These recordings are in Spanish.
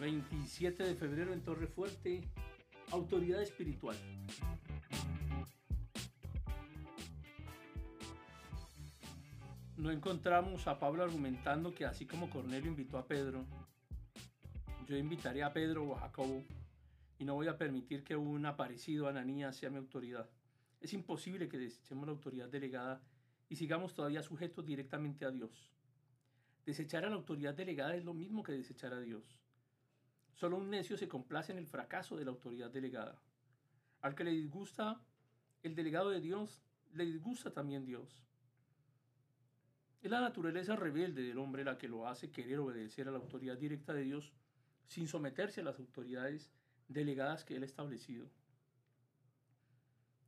27 de febrero en Torre Fuerte, autoridad espiritual. No encontramos a Pablo argumentando que así como Cornelio invitó a Pedro, yo invitaré a Pedro o a Jacobo y no voy a permitir que un aparecido Ananías sea mi autoridad. Es imposible que desechemos la autoridad delegada y sigamos todavía sujetos directamente a Dios. Desechar a la autoridad delegada es lo mismo que desechar a Dios. Solo un necio se complace en el fracaso de la autoridad delegada. Al que le disgusta el delegado de Dios, le disgusta también Dios. Es la naturaleza rebelde del hombre la que lo hace querer obedecer a la autoridad directa de Dios sin someterse a las autoridades delegadas que Él ha establecido.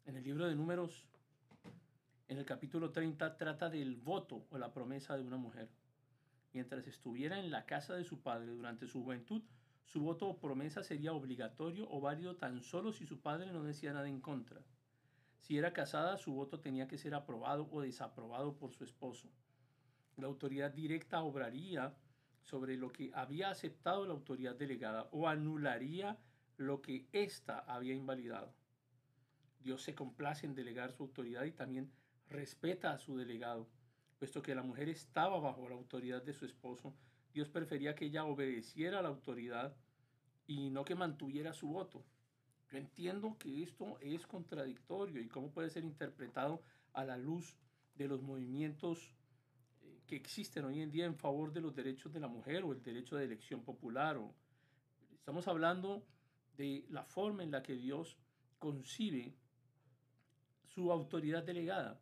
En el libro de números, en el capítulo 30, trata del voto o la promesa de una mujer. Mientras estuviera en la casa de su padre durante su juventud, su voto o promesa sería obligatorio o válido tan solo si su padre no decía nada en contra. Si era casada, su voto tenía que ser aprobado o desaprobado por su esposo. La autoridad directa obraría sobre lo que había aceptado la autoridad delegada o anularía lo que ésta había invalidado. Dios se complace en delegar su autoridad y también respeta a su delegado, puesto que la mujer estaba bajo la autoridad de su esposo Dios prefería que ella obedeciera a la autoridad y no que mantuviera su voto. Yo entiendo que esto es contradictorio y cómo puede ser interpretado a la luz de los movimientos eh, que existen hoy en día en favor de los derechos de la mujer o el derecho de elección popular. O, estamos hablando de la forma en la que Dios concibe su autoridad delegada.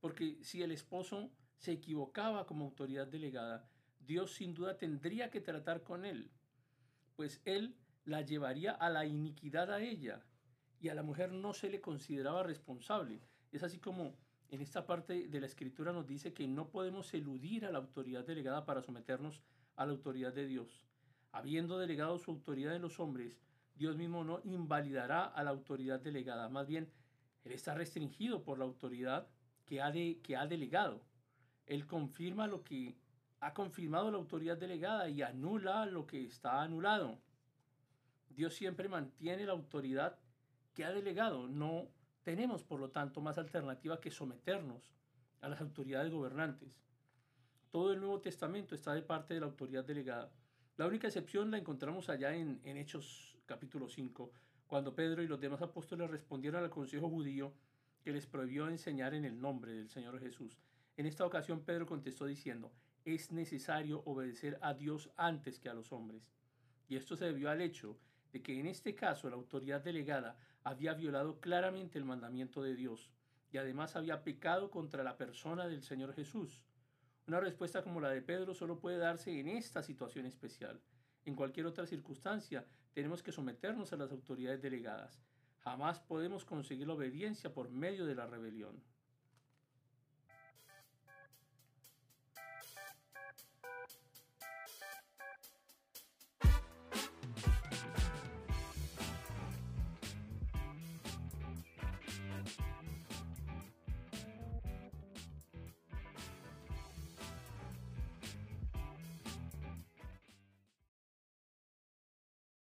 Porque si el esposo se equivocaba como autoridad delegada, Dios sin duda tendría que tratar con él, pues él la llevaría a la iniquidad a ella y a la mujer no se le consideraba responsable. Es así como en esta parte de la escritura nos dice que no podemos eludir a la autoridad delegada para someternos a la autoridad de Dios. Habiendo delegado su autoridad en los hombres, Dios mismo no invalidará a la autoridad delegada, más bien Él está restringido por la autoridad que ha, de, que ha delegado. Él confirma lo que ha confirmado la autoridad delegada y anula lo que está anulado. Dios siempre mantiene la autoridad que ha delegado. No tenemos, por lo tanto, más alternativa que someternos a las autoridades gobernantes. Todo el Nuevo Testamento está de parte de la autoridad delegada. La única excepción la encontramos allá en, en Hechos capítulo 5, cuando Pedro y los demás apóstoles respondieron al consejo judío que les prohibió enseñar en el nombre del Señor Jesús. En esta ocasión Pedro contestó diciendo, es necesario obedecer a Dios antes que a los hombres. Y esto se debió al hecho de que en este caso la autoridad delegada había violado claramente el mandamiento de Dios y además había pecado contra la persona del Señor Jesús. Una respuesta como la de Pedro solo puede darse en esta situación especial. En cualquier otra circunstancia tenemos que someternos a las autoridades delegadas. Jamás podemos conseguir la obediencia por medio de la rebelión.